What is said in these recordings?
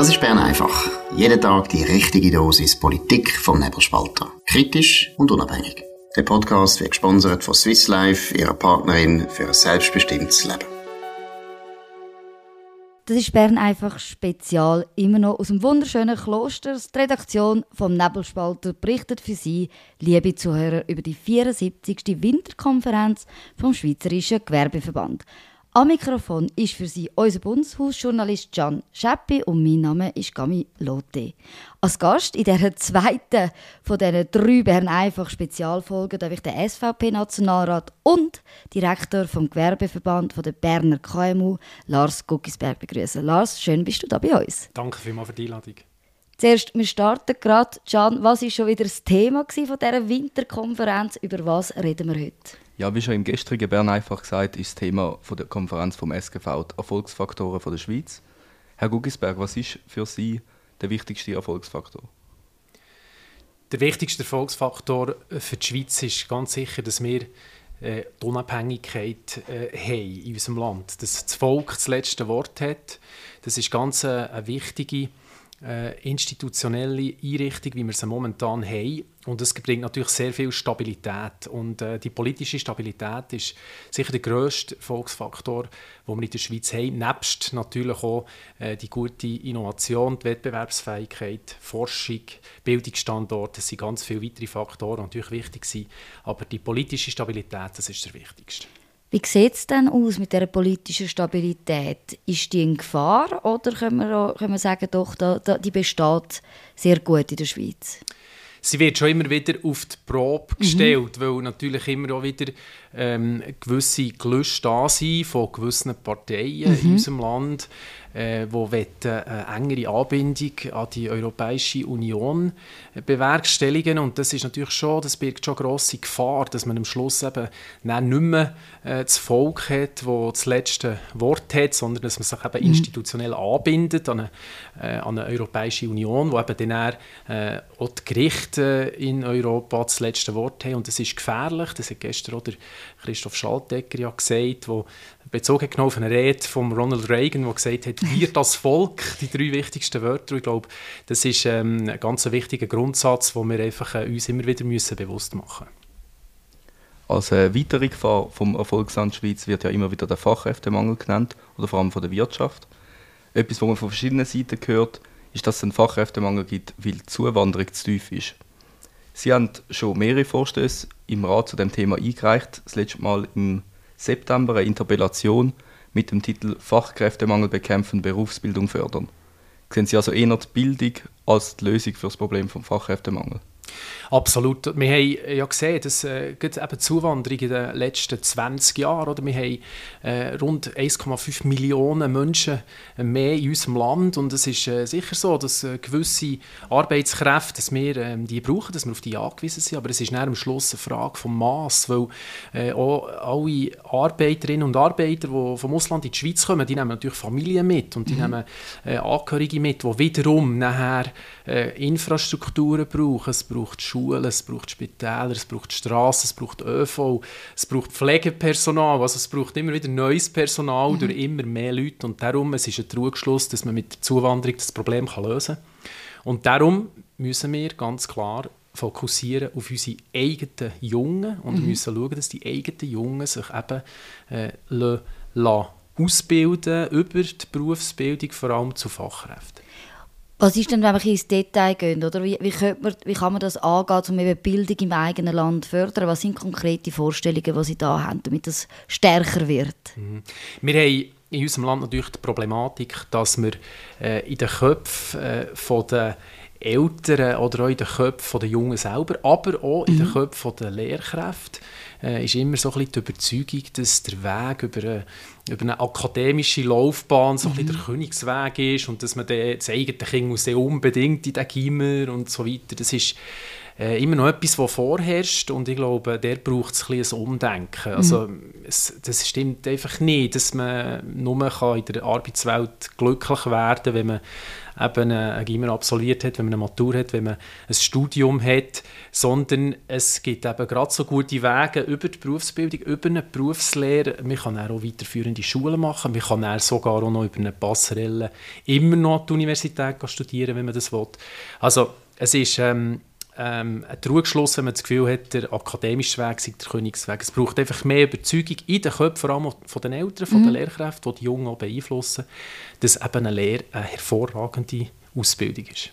Das ist Bern einfach. Jeden Tag die richtige Dosis Politik vom Nebelspalter. Kritisch und unabhängig. Der Podcast wird gesponsert von Swiss Life, ihrer Partnerin für ein selbstbestimmtes Leben. Das ist Bern einfach spezial, immer noch aus dem wunderschönen Kloster. Die Redaktion vom Nebelspalter berichtet für Sie, liebe Zuhörer, über die 74. Winterkonferenz vom Schweizerischen Gewerbeverband. Am Mikrofon ist für Sie unser Bundeshausjournalist Can Scheppi und mein Name ist Gami Lotte. Als Gast in dieser zweiten von diesen drei Bern einfach Spezialfolgen darf ich den SVP-Nationalrat und Direktor vom Gewerbeverband der Berner KMU, Lars Guckisberg, begrüßen. Lars, schön bist du da bei uns. Danke vielmals für die Einladung. Zuerst, wir starten gerade. Can, was war schon wieder das Thema von dieser Winterkonferenz? Über was reden wir heute? Ja, wie schon im gestrigen Bern einfach gesagt, ist das Thema von der Konferenz vom SGV die Erfolgsfaktoren von der Schweiz. Herr Guggisberg, was ist für Sie der wichtigste Erfolgsfaktor? Der wichtigste Erfolgsfaktor für die Schweiz ist ganz sicher, dass wir äh, die Unabhängigkeit äh, haben in unserem Land. Dass das Volk das letzte Wort hat. Das ist ganz äh, eine wichtige äh, institutionelle Einrichtung, wie wir sie momentan haben. Und das bringt natürlich sehr viel Stabilität. Und äh, die politische Stabilität ist sicher der grösste Volksfaktor, den wir in der Schweiz haben. Nebst natürlich auch äh, die gute Innovation, die Wettbewerbsfähigkeit, Forschung, Bildungsstandorte. Das sind ganz viele weitere Faktoren, die natürlich wichtig sind. Aber die politische Stabilität, das ist der wichtigste. Wie sieht es denn aus mit der politischen Stabilität? Ist die in Gefahr oder können wir, können wir sagen, doch, da, da, die besteht sehr gut in der Schweiz? Sie wird schon immer wieder auf die Probe mhm. gestellt, mhm. weil natürlich immer auch wieder ähm, gewisse Gelüste da sind von gewissen Parteien mhm. in unserem Land äh, wo eine engere Anbindung an die Europäische Union äh, bewerkstelligen und das ist natürlich schon, das birgt schon grosse Gefahr, dass man am Schluss eben nicht mehr äh, das Volk hat, das das letzte Wort hat, sondern dass man sich eben mhm. institutionell anbindet an eine, äh, an eine Europäische Union, wo eben dann äh, auch die Gerichte in Europa das letzte Wort haben und das ist gefährlich, das hat gestern auch der Christoph Schaltegger ja gesagt, wo bezogen genommen auf eine Rede von Ronald Reagan, der gesagt hat, wir das Volk, die drei wichtigsten Wörter. Ich glaube, das ist ähm, ein ganz wichtiger Grundsatz, den wir einfach, äh, uns immer wieder müssen bewusst machen müssen. Als äh, weitere Gefahr vom Erfolgsland Schweiz wird ja immer wieder der Fachkräftemangel genannt, oder vor allem von der Wirtschaft. Etwas, was man von verschiedenen Seiten hört, ist, dass es einen Fachkräftemangel gibt, weil die Zuwanderung zu tief ist. Sie haben schon mehrere Vorstöße im Rat zu dem Thema eingereicht. Das letzte Mal im September eine Interpellation mit dem Titel Fachkräftemangel bekämpfen, Berufsbildung fördern. Sehen Sie also eher die Bildung als die Lösung für das Problem vom Fachkräftemangel? Absolut. Wir haben ja gesehen, dass äh, eben die Zuwanderung in den letzten 20 Jahren, oder? wir haben äh, rund 1,5 Millionen Menschen mehr in unserem Land und es ist äh, sicher so, dass äh, gewisse Arbeitskräfte, dass wir ähm, die brauchen, dass wir auf die angewiesen sind, aber es ist am Schluss eine Frage vom Maß, weil äh, auch alle Arbeiterinnen und Arbeiter, die vom Ausland in die Schweiz kommen, die nehmen natürlich Familien mit und die mhm. nehmen äh, Angehörige mit, die wiederum nachher Infrastrukturen brauchen, es braucht Schulen, Schulen, es braucht Spitäler, es braucht Straßen, es braucht ÖV, es braucht Pflegepersonal, also es braucht immer wieder neues Personal mhm. durch immer mehr Leute und darum es ist ein Trugschluss, dass man mit der Zuwanderung das Problem kann lösen kann. Und darum müssen wir ganz klar fokussieren auf unsere eigenen Jungen und mhm. müssen schauen, dass die eigenen Jungen sich eben äh, lassen, ausbilden über die Berufsbildung, vor allem zu Fachkräften. Was ist denn, wenn wir ins Detail gehen? Oder wie, wie, man, wie kann man das angehen, um eben Bildung im eigenen Land zu fördern? Was sind konkrete Vorstellungen, die Sie da haben, damit das stärker wird? Mhm. Wir haben in unserem Land natürlich die Problematik, dass wir äh, in den Köpfen äh, von Eltern oder auch in den Köpfen der Jungen selber, aber auch in den mhm. Köpfen der Lehrkräfte, äh, ist immer so ein bisschen die Überzeugung, dass der Weg über eine, über eine akademische Laufbahn so ein bisschen mhm. der Königsweg ist und dass man den, das eigene Kind muss unbedingt in den Gimmer und so weiter. Das ist äh, immer noch etwas, was vorherrscht und ich glaube, der braucht es ein, ein Umdenken. Also mhm. es, das stimmt einfach nicht, dass man nur kann in der Arbeitswelt glücklich werden kann, wenn man eben ein Gimmer absolviert hat, wenn man eine Matur hat, wenn man ein Studium hat, sondern es gibt eben gerade so gute Wege über die Berufsbildung, über eine Berufslehre. Man kann auch weiterführende Schulen machen, man kann sogar auch noch über eine Passerelle immer noch an die Universität studieren, wenn man das will. Also es ist... Ähm, ähm, ein Trugschluss, wenn man das Gefühl hat, der akademische Weg sei der Königsweg. Es braucht einfach mehr Überzeugung in den Köpfen, vor allem von den Eltern, von mhm. den Lehrkräften, die die Jungen auch beeinflussen, dass eben eine Lehre eine hervorragende Ausbildung ist.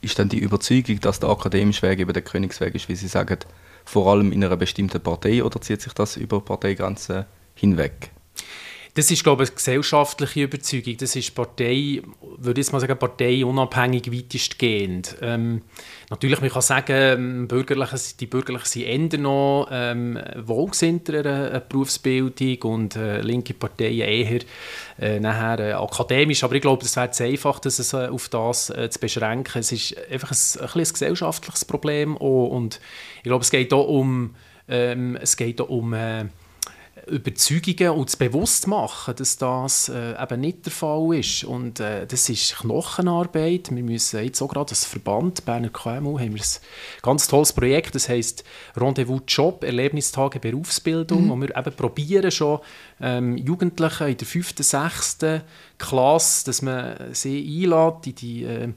Ist dann die Überzeugung, dass der akademische Weg eben der Königsweg ist, wie Sie sagen, vor allem in einer bestimmten Partei oder zieht sich das über Parteigrenzen hinweg? Das ist, glaube ich, eine gesellschaftliche Überzeugung. Das ist Partei, würde ich mal sagen, parteiunabhängig weitestgehend. Ähm, natürlich, man kann sagen, ähm, Bürgerliche, die Bürgerlichen sind eher noch ähm, wohlgesinnter Berufsbildung und äh, linke Parteien eher äh, nachher äh, akademisch. Aber ich glaube, es wäre zu einfach, das äh, auf das äh, zu beschränken. Es ist einfach ein, ein, ein gesellschaftliches Problem auch. und ich glaube, es geht auch um, ähm, es geht auch um äh, Überzeugungen und das Bewusstmachen, dass das äh, eben nicht der Fall ist. Und äh, das ist Knochenarbeit. Wir müssen jetzt auch gerade als Verband Berner KMU haben wir ein ganz tolles Projekt, das heißt Rendezvous Job, Erlebnistage Berufsbildung, mhm. wo wir eben probieren schon ähm, Jugendlichen in der fünften, sechsten Klasse, dass man sie einlädt in die äh,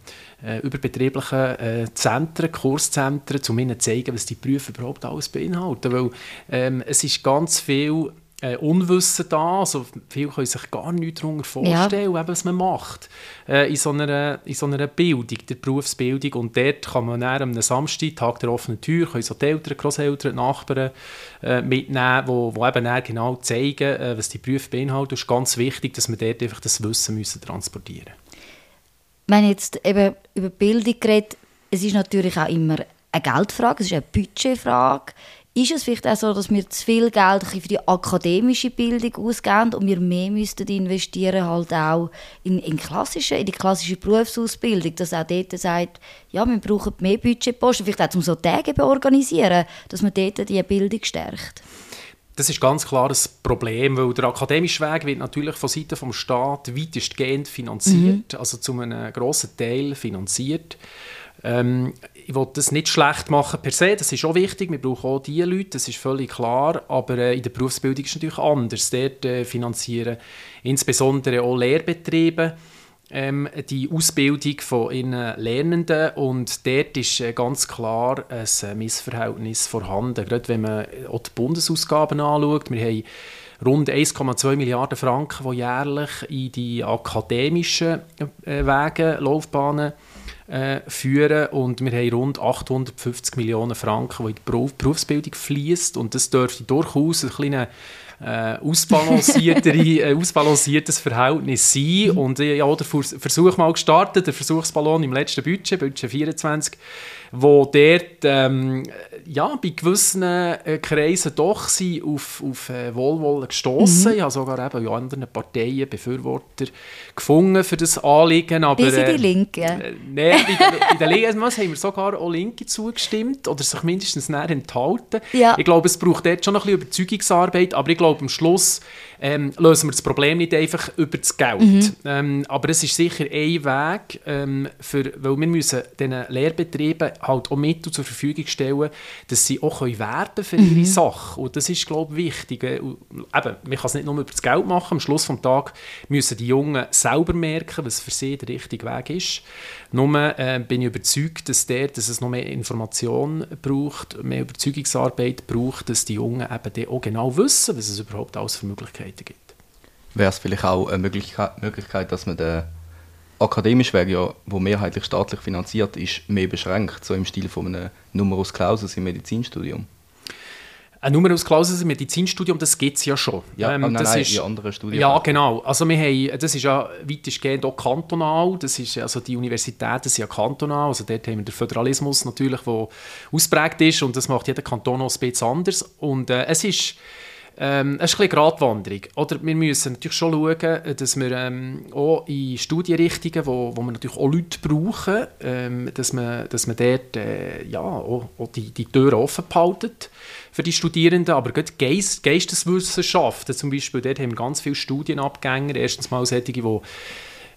äh, überbetrieblichen äh, Zentren, Kurszentren, um ihnen zu zeigen, was die Berufe überhaupt alles beinhalten. Weil ähm, es ist ganz viel äh, Unwissen da, also viele können sich gar nichts darunter vorstellen, ja. was man macht äh, in, so einer, in so einer Bildung, der Berufsbildung und dort kann man dann am Samstag, Tag der offenen Tür, können so die Eltern, Grosseltern, die Nachbarn äh, mitnehmen, wo, wo eben dann genau zeigen, äh, was die Berufe beinhalten. Es ist ganz wichtig, dass wir dort einfach das Wissen müssen transportieren müssen. Wenn jetzt eben über Bildung geredet, es ist natürlich auch immer eine Geldfrage, es ist eine Budgetfrage. Ist es vielleicht auch so, dass wir zu viel Geld für die akademische Bildung ausgeben und wir mehr müssten investieren halt auch in, in, klassische, in die klassische Berufsausbildung, dass auch dort sagt, ja, wir brauchen mehr Budgetposten, vielleicht auch um so Tage zu organisieren, dass man dort die Bildung stärkt? Das ist ganz klar ein Problem, weil der akademische Weg wird natürlich von Seiten des Staates weitestgehend finanziert, mhm. also zu einem grossen Teil finanziert. Ähm, ich will das nicht schlecht machen per se, das ist auch wichtig, wir brauchen auch diese Leute, das ist völlig klar, aber äh, in der Berufsbildung ist es natürlich anders. Dort äh, finanzieren insbesondere auch Lehrbetriebe ähm, die Ausbildung von ihren Lernenden und dort ist äh, ganz klar ein äh, Missverhältnis vorhanden, gerade wenn man auch die Bundesausgaben anschaut. Wir haben rund 1,2 Milliarden Franken, die jährlich in die akademischen äh, Wege, Laufbahnen äh, führen. Und wir haben rund 850 Millionen Franken, die in die Berufsbildung fließt. Und das dürfte durchaus ein kleiner äh, ausbalanciertere, äh, ausbalanciertes Verhältnis sein. Und äh, ja, der Versuch mal gestartet, der Versuchsballon im letzten Budget, Budget 24, wo dort ähm, ja, bei gewissen äh, Kreisen doch sind auf, auf äh, Wohlwollen gestoßen. Mhm. Ich habe sogar eben in anderen Parteien Befürworter gefunden für das Anliegen. Aber, Bis in die Linken? Äh, Nein, bei, den Linken also, haben wir sogar auch Linke zugestimmt oder sich mindestens näher enthalten. Ja. Ich glaube, es braucht dort schon noch ein bisschen Überzeugungsarbeit, aber ich glaube, am Schluss ähm, lösen wir das Problem nicht einfach über das Geld. Mhm. Ähm, aber es ist sicher ein Weg, ähm, für, weil wir müssen diesen Lehrbetrieben halt auch Mittel zur Verfügung stellen, dass sie auch können werben für ihre mhm. Sache. Und das ist, glaube ich, wichtig. Äh, eben, man kann es nicht nur über das Geld machen. Am Schluss des Tages müssen die Jungen selber merken, was für sie der richtige Weg ist. Nur äh, bin ich überzeugt, dass, der, dass es noch mehr Information braucht, mehr Überzeugungsarbeit braucht, dass die Jungen eben auch genau wissen, was es überhaupt alles für Möglichkeiten gibt. Wäre es vielleicht auch eine Möglichkeit, dass man den akademischen Weg, ja, wo mehrheitlich staatlich finanziert ist, mehr beschränkt, so im Stil von einem Numerus Clausus im Medizinstudium? Ein Numerus Clausus im Medizinstudium, das gibt es ja schon. Ja, ähm, nein, das nein, ist, in anderen Studien. Ja, genau. Also wir haben, das ist ja weitestgehend auch kantonal. Das ist, also die Universitäten sind ja kantonal. Also dort haben wir den Föderalismus natürlich, der ausprägt ist und das macht jeder Kanton auch ein bisschen anders. Und äh, es ist Ähm, es ist ein Gratwanderung. Oder wir müssen natürlich schon schauen, dass wir ähm, auch in Studienrichtungen, wo, wo wir natürlich auch Leute brauchen, ähm, dass, man, dass man dort äh, ja, auch, auch die, die Türen offen behaltet für die Studierenden. Aber gerade Geist, Geisteswissenschaften zum Beispiel, dort haben wir ganz viele Studienabgänger. Erstens mal solche, die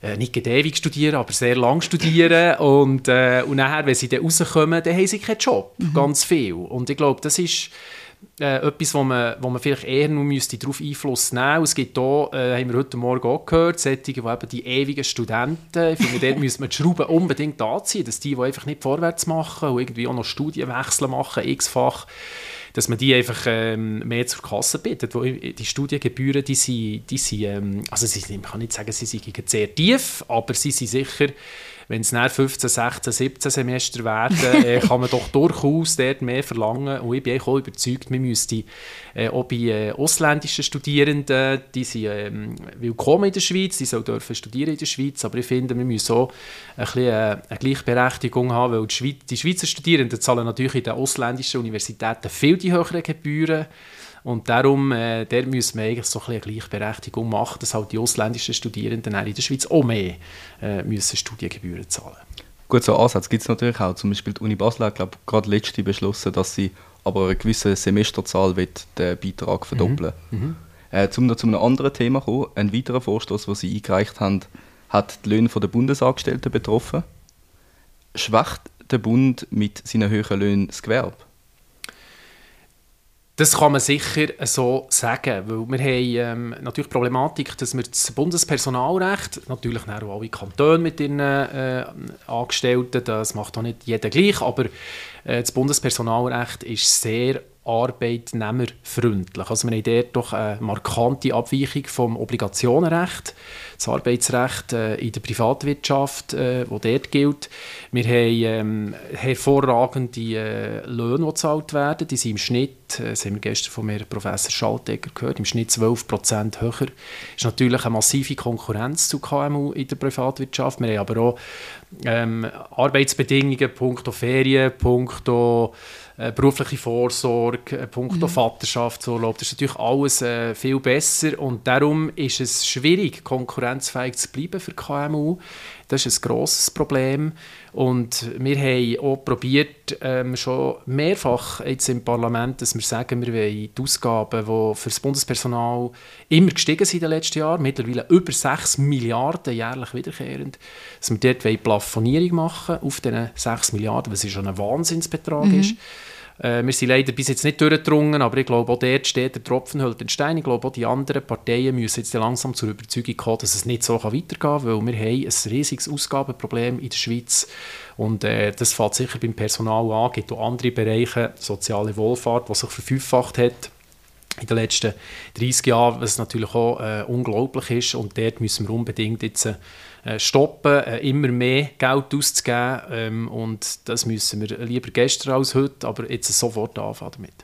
äh, nicht ewig studieren, aber sehr lang studieren und, äh, und nachher, wenn sie dann rauskommen, dann haben sie keinen Job, mhm. ganz viel. Und ich glaube, das ist äh, etwas, wo man, wo man vielleicht eher nur müsste darauf Einfluss nehmen müsste. Es gibt hier, äh, haben wir heute Morgen auch gehört, solche, die eben die ewigen Studenten, ich finde, dort müsste man die Schrauben unbedingt anziehen, dass die, die einfach nicht vorwärts machen und irgendwie auch noch Studienwechsel machen, x-fach, dass man die einfach ähm, mehr zur Kasse bittet. Die Studiengebühren, die sind, die sind ähm, also sie, man kann nicht sagen, sie sind sehr tief, aber sie sind sicher wenn es nach 15, 16, 17 Semester werden, äh, kann man doch durchaus dort mehr verlangen. Und ich bin auch überzeugt, wir müssten äh, auch bei äh, ausländischen Studierenden, die sind ähm, willkommen in der Schweiz, die sollen dürfen studieren in der Schweiz, aber ich finde, wir müssen auch ein bisschen, äh, eine Gleichberechtigung haben, weil die, Schweiz, die Schweizer Studierenden zahlen natürlich in den ausländischen Universitäten viel die höheren Gebühren. Und darum äh, der müssen wir eigentlich so ein eine Gleichberechtigung machen, dass halt die ausländischen Studierenden in der Schweiz auch mehr äh, müssen Studiengebühren zahlen Gut, so Ansatz gibt es natürlich auch. Zum Beispiel die Uni Basel hat glaube gerade letzte beschlossen, dass sie aber eine gewisse Semesterzahl wird den Beitrag verdoppeln mhm. mhm. Äh, zum noch zu einem anderen Thema kommen, ein weiterer Vorstoß, den Sie eingereicht haben, hat die Löhne der Bundesangestellten betroffen. Schwächt der Bund mit seinen höheren Löhnen das Gewerbe? Das kann man sicher so sagen, weil wir haben ähm, natürlich die Problematik, dass wir das Bundespersonalrecht, natürlich auch alle Kantone mit ihren äh, Angestellten, das macht auch nicht jeder gleich, aber äh, das Bundespersonalrecht ist sehr arbeitnehmerfreundlich. Also wir haben dort doch eine markante Abweichung vom Obligationenrecht, das Arbeitsrecht äh, in der Privatwirtschaft, äh, wo dort gilt. Wir haben ähm, hervorragende äh, Löhne, die gezahlt werden. Die sind im Schnitt, äh, das haben wir gestern von mir Professor Schaltegger gehört, im Schnitt 12 Prozent höher. Das ist natürlich eine massive Konkurrenz zu KMU in der Privatwirtschaft. Wir haben aber auch ähm, Arbeitsbedingungen, punkto Ferien, punkto äh, berufliche Vorsorge, äh, punkto mhm. Vaterschaftsurlaub, das ist natürlich alles äh, viel besser und darum ist es schwierig, konkurrenzfähig zu bleiben für KMU. Das ist ein grosses Problem und wir haben auch probiert, ähm, schon mehrfach jetzt im Parlament, dass wir sagen, wir wollen die Ausgaben, die für das Bundespersonal immer gestiegen sind in den letzten Jahren, mittlerweile über 6 Milliarden jährlich wiederkehrend, dass wir dort eine Plafonierung machen auf diesen 6 Milliarden, was schon ein Wahnsinnsbetrag mhm. ist. Äh, wir sind leider bis jetzt nicht durchgedrungen, aber ich glaube, auch dort steht der Tropfen hält den Stein. Ich glaube, auch die anderen Parteien müssen jetzt langsam zur Überzeugung kommen, dass es nicht so weitergehen kann, weil wir haben ein riesiges Ausgabenproblem in der Schweiz und äh, das fällt sicher beim Personal an. Es gibt auch andere Bereiche, soziale Wohlfahrt, die sich verfünffacht hat in den letzten 30 Jahren, was natürlich auch äh, unglaublich ist und dort müssen wir unbedingt jetzt äh, stoppen, äh, immer mehr Geld auszugeben. Ähm, und das müssen wir lieber gestern als heute, aber jetzt sofort anfangen damit.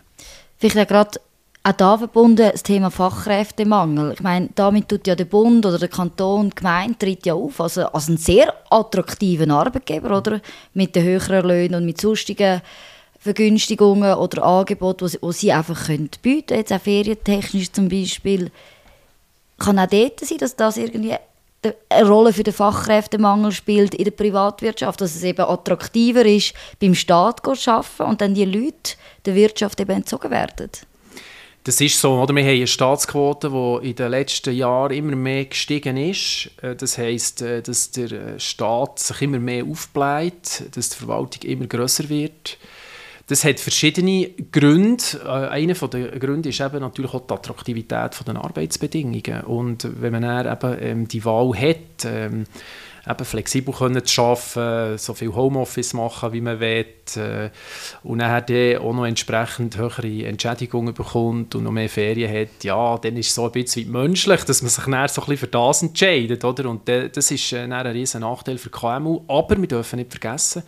Vielleicht gerade auch da verbunden das Thema Fachkräftemangel. Ich meine, damit tut ja der Bund oder der Kanton, die Gemeinde tritt ja auf als, als ein sehr attraktiven Arbeitgeber, oder? Mit den höheren Löhnen und mit sonstigen Vergünstigungen oder Angeboten, die sie einfach können bieten können, jetzt auch ferientechnisch zum Beispiel. Kann auch dort sein, dass das irgendwie eine Rolle für den Fachkräftemangel spielt in der Privatwirtschaft, dass es eben attraktiver ist, beim Staat zu arbeiten und dann die Leute der Wirtschaft eben entzogen werden. Das ist so, oder? Wir haben eine Staatsquote, die in den letzten Jahren immer mehr gestiegen ist. Äh, das heisst, äh, dass der äh, Staat sich immer mehr aufbläht, dass die Verwaltung immer grösser wird. Das hat verschiedene Gründe. Äh, einer der Gründe ist eben natürlich auch die Attraktivität der Arbeitsbedingungen. Und wenn man dann eben ähm, die Wahl hat, ähm, eben flexibel zu arbeiten, so viel Homeoffice machen, wie man will, äh, und dann auch noch entsprechend höhere Entschädigungen bekommt und noch mehr Ferien hat, ja, dann ist es so ein bisschen menschlich, dass man sich dann so ein bisschen für das entscheidet, oder? Und das ist äh, dann ein riesen Nachteil für KMU, aber wir dürfen nicht vergessen,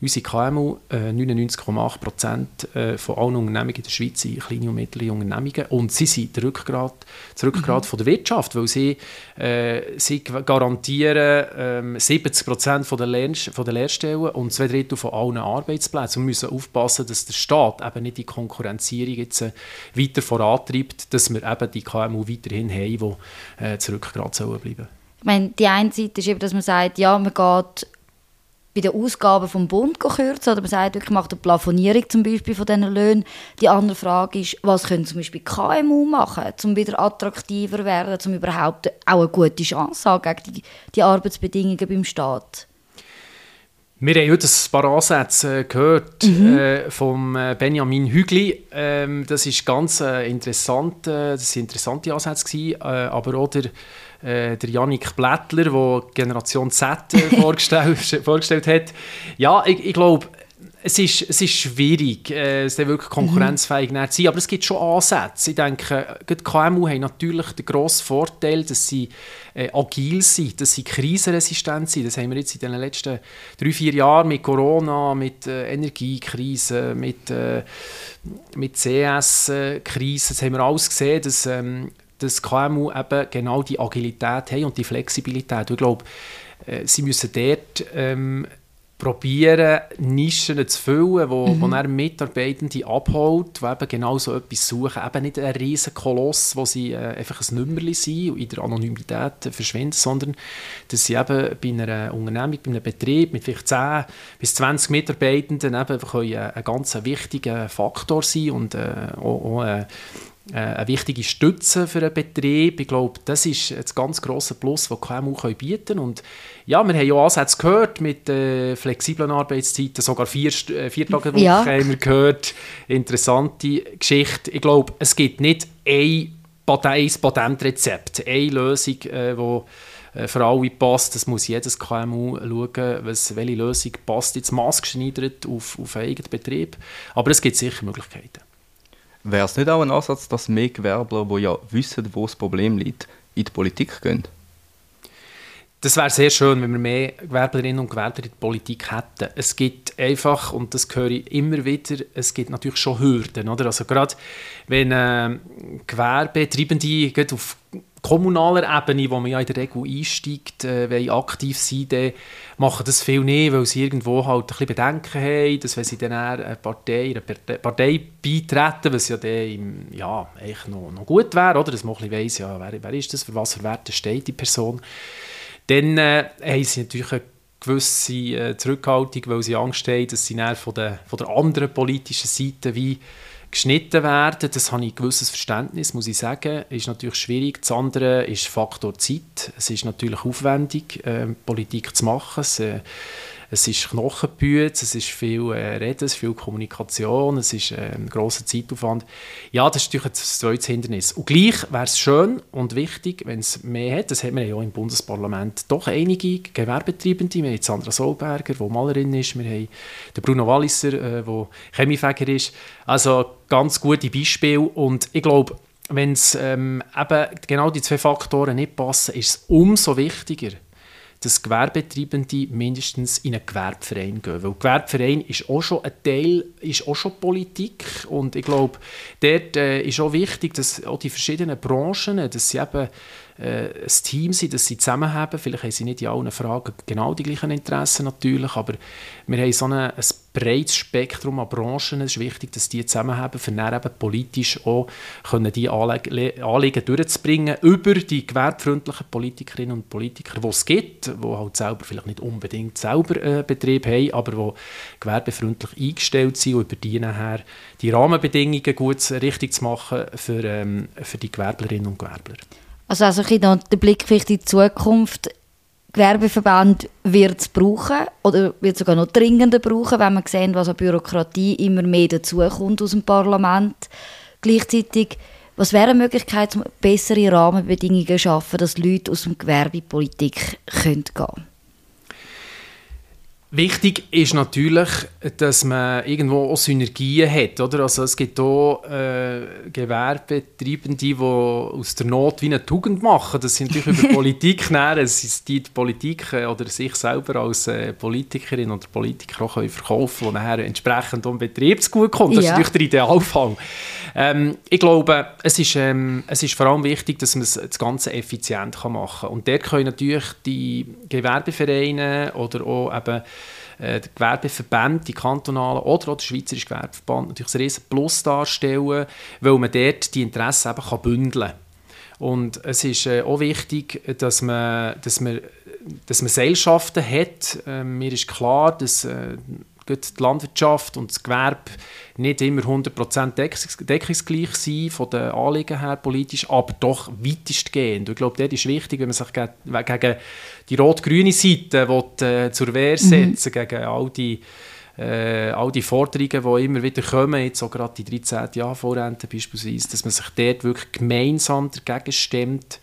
Unsere KMU, äh, 99,8 Prozent äh, von allen Unternehmungen in der Schweiz sind kleine und mittlere Unternehmungen und sie sind der Rückgrat, das Rückgrat mhm. von der Wirtschaft, weil sie, äh, sie garantieren äh, 70 Prozent von der, Lehr von der Lehrstellen und zwei Drittel von allen Arbeitsplätzen. Wir müssen aufpassen, dass der Staat eben nicht die Konkurrenzierung jetzt äh, weiter vorantreibt, dass wir eben die KMU weiterhin haben, die äh, das Rückgrat sollen bleiben. Ich meine, die eine Seite ist eben, dass man sagt, ja, man geht bei den Ausgaben vom Bund kürzen oder man sagt wirklich, macht eine Plafonierung zum Beispiel von diesen Löhnen. Die andere Frage ist, was können zum Beispiel KMU machen, um wieder attraktiver werden, um überhaupt auch eine gute Chance zu haben gegen die, die Arbeitsbedingungen beim Staat? Wir haben heute ein paar Ansätze gehört mhm. äh, von äh, Benjamin Hügli. Ähm, das ist ganz äh, interessant, äh, das waren interessante Ansätze gewesen, äh, aber auch der äh, der Janik Blättler, der Generation Z äh, vorgestellt, vorgestellt hat. Ja, ich, ich glaube, es ist, es ist schwierig, äh, es wirklich konkurrenzfähig mhm. zu sein, aber es gibt schon Ansätze. Ich denke, die KMU haben natürlich den grossen Vorteil, dass sie äh, agil sind, dass sie krisenresistent sind. Das haben wir jetzt in den letzten drei, vier Jahren mit Corona, mit äh, Energiekrise, mit, äh, mit CS-Krise, das haben wir alles gesehen, dass ähm, dass KMU eben genau die Agilität haben und die Flexibilität. Ich glaube, äh, sie müssen dort ähm, probieren, Nischen zu füllen, wo, mhm. wo er Mitarbeitende abholt, die eben genau so etwas suchen. Eben nicht ein riesen Koloss, wo sie äh, einfach ein Nummerli sind und in der Anonymität verschwinden, sondern dass sie eben bei einer Unternehmung, bei einem Betrieb mit vielleicht 10 bis 20 Mitarbeitenden eben können, äh, ein ganz wichtiger Faktor sein und äh, auch, auch äh, eine wichtige Stütze für einen Betrieb. Ich glaube, das ist das ganz grosse Plus, das KMU können bieten können. ja, wir haben ja Ansätze gehört mit äh, flexiblen Arbeitszeiten, sogar vier, äh, vier Tage Woche ja. haben wir gehört. Interessante Geschichte. Ich glaube, es gibt nicht ein, Patentrezept, eine Lösung, äh, äh, für alle passt. Das muss jedes KMU schauen, was, welche Lösung passt jetzt maßgeschneidert auf, auf einen eigenen Betrieb. Aber es gibt sicher Möglichkeiten. Wäre es nicht auch ein Ansatz, dass mehr Gewerbler, die ja wissen, wo das Problem liegt, in die Politik gehen? Das wäre sehr schön, wenn wir mehr Gewerblerinnen und Gewerbler in der Politik hätten. Es gibt einfach, und das höre ich immer wieder, es gibt natürlich schon Hürden. Oder? Also gerade wenn äh, Gewerbetreibende auf kommunaler Ebene, wo man ja in der Regel einsteigt, äh, aktiv sein dann machen das viel nicht, weil sie irgendwo halt ein bisschen Bedenken haben, dass wenn sie dann eine Partei, eine Partei beitreten, was ja dann ja, eigentlich noch, noch gut wäre, oder? dass man ein bisschen weiss, ja, wer, wer ist das, für was für Werte steht die Person, dann äh, haben sie natürlich eine gewisse äh, Zurückhaltung, weil sie Angst haben, dass sie dann von der, von der anderen politischen Seite wie geschnitten werden. Das habe ich ein gewisses Verständnis, muss ich sagen. Ist natürlich schwierig. Das andere ist Faktor Zeit. Es ist natürlich aufwendig, äh, Politik zu machen. Es, äh, es ist Knochenbüte, es ist viel äh, Reden, es ist viel Kommunikation, es ist äh, ein grosser Zeitaufwand. Ja, das ist natürlich ein zweites Hindernis. Und gleich wäre es schön und wichtig, wenn es mehr hat. Das hat man ja im Bundesparlament doch einige Gewerbetreibende. Wir haben Sandra Solberger, die Malerin ist. Wir haben den Bruno Walliser, der äh, Chemiefäger ist. Also ganz gute Beispiele. Und ich glaube, wenn es ähm, eben genau die zwei Faktoren nicht passen, ist es umso wichtiger, dass Gewerbetreibende mindestens in einen Gewerbeverein gehen. Weil Gewerbeverein ist auch schon ein Teil, ist auch schon Politik und ich glaube, dort äh, ist auch wichtig, dass auch die verschiedenen Branchen, dass sie eben äh, ein Team sind, dass sie zusammen haben. Vielleicht haben sie nicht in allen Fragen genau die gleichen Interessen natürlich, aber wir haben so eine, ein breites Spektrum an Branchen. Es ist wichtig, dass die zusammen haben, um dann eben politisch auch können die Anliegen, Anliegen durchzubringen über die gewerbefreundlichen Politikerinnen und Politiker, die es gibt, die halt selber vielleicht nicht unbedingt selber äh, Betrieb haben, aber die gewerbefreundlich eingestellt sind und über die nachher die Rahmenbedingungen gut richtig zu machen für, ähm, für die Gewerblerinnen und Gewerbler. Also, also ein der Blick vielleicht in die Zukunft. Gewerbeverband wird es brauchen oder wird sogar noch dringender brauchen, wenn man sehen, was an Bürokratie immer mehr dazukommt aus dem Parlament. Gleichzeitig, was wäre eine Möglichkeit, um bessere Rahmenbedingungen zu schaffen, dass Leute aus dem Gewerbe in Politik gehen können? Wichtig ist natürlich, dass man irgendwo auch Synergien hat. Oder? Also es gibt auch äh, Gewerbetreibende, die aus der Not wie eine Tugend machen. Das sind natürlich über Politik näher, es ist die, die Politik äh, oder sich selber als äh, Politikerin oder Politiker auch können verkaufen können, die nachher entsprechend um Betriebsgut kommt. Das ja. ist natürlich der Idealfall. Ähm, ich glaube, es ist, ähm, es ist vor allem wichtig, dass man das Ganze effizient machen kann. Und dort können natürlich die Gewerbevereine oder auch eben äh, der Gewerbeverband, die kantonalen oder auch der Schweizerische Gewerbeverband natürlich ein riesen Plus darstellen, weil man dort die Interessen eben kann bündeln kann. Und es ist äh, auch wichtig, dass man, dass man, dass man Seilschaften hat. Äh, mir ist klar, dass äh, die Landwirtschaft und das Gewerbe nicht immer 100% deckungsgleich sind von den Anliegen her politisch, aber doch weitestgehend. Ich glaube, das ist wichtig, wenn man sich gegen die rot-grüne Seite will, äh, zur Wehr setzen mhm. gegen all die äh, all die Forderungen, die immer wieder kommen, jetzt auch gerade die 13. Jahr Vorrente beispielsweise, dass man sich dort wirklich gemeinsam dagegen stemmt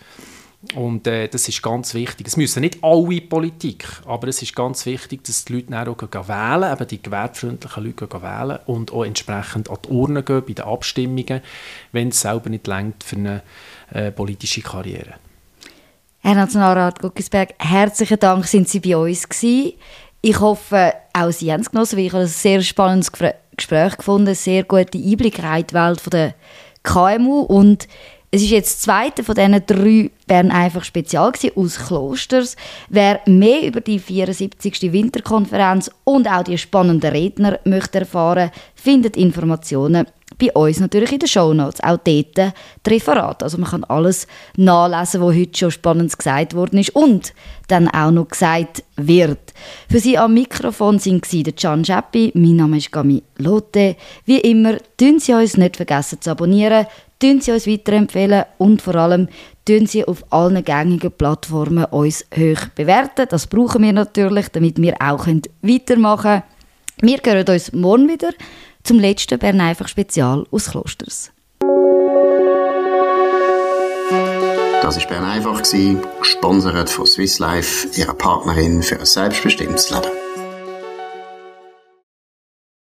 und äh, das ist ganz wichtig. Es müssen nicht alle Politik, aber es ist ganz wichtig, dass die Leute dann auch wählen, eben die gewerbefreundlichen Leute wählen und auch entsprechend an die Urne gehen bei den Abstimmungen, wenn es selber nicht längt für eine äh, politische Karriere. Herr Nationalrat Guckisberg, herzlichen Dank, sind Sie bei uns gewesen. Ich hoffe, auch Sie haben es genossen, weil ich ein sehr spannendes Gespräch gefunden, sehr gute Einblick in die Welt der KMU und es ist jetzt das zweite von diesen drei Bern einfach spezial gewesen, aus Klosters. Wer mehr über die 74. Winterkonferenz und auch die spannenden Redner möchte erfahren, findet Informationen bei uns natürlich in den Shownotes. Auch dort die Referate. Also man kann alles nachlesen, was heute schon spannend gesagt worden ist und dann auch noch gesagt wird. Für Sie am Mikrofon sind Can Scheppi, mein Name ist Gami Lotte. Wie immer, tun Sie uns nicht vergessen zu abonnieren, tun Sie uns weiterempfehlen und vor allem tun Sie auf allen gängigen Plattformen uns hoch bewerten. Das brauchen wir natürlich, damit wir auch weitermachen können. Wir hören uns morgen wieder zum letzten Bern einfach Spezial aus Klosters. Das war Bern einfach, gesponsert von Swiss Life, ihrer Partnerin für ein selbstbestimmtes Leben.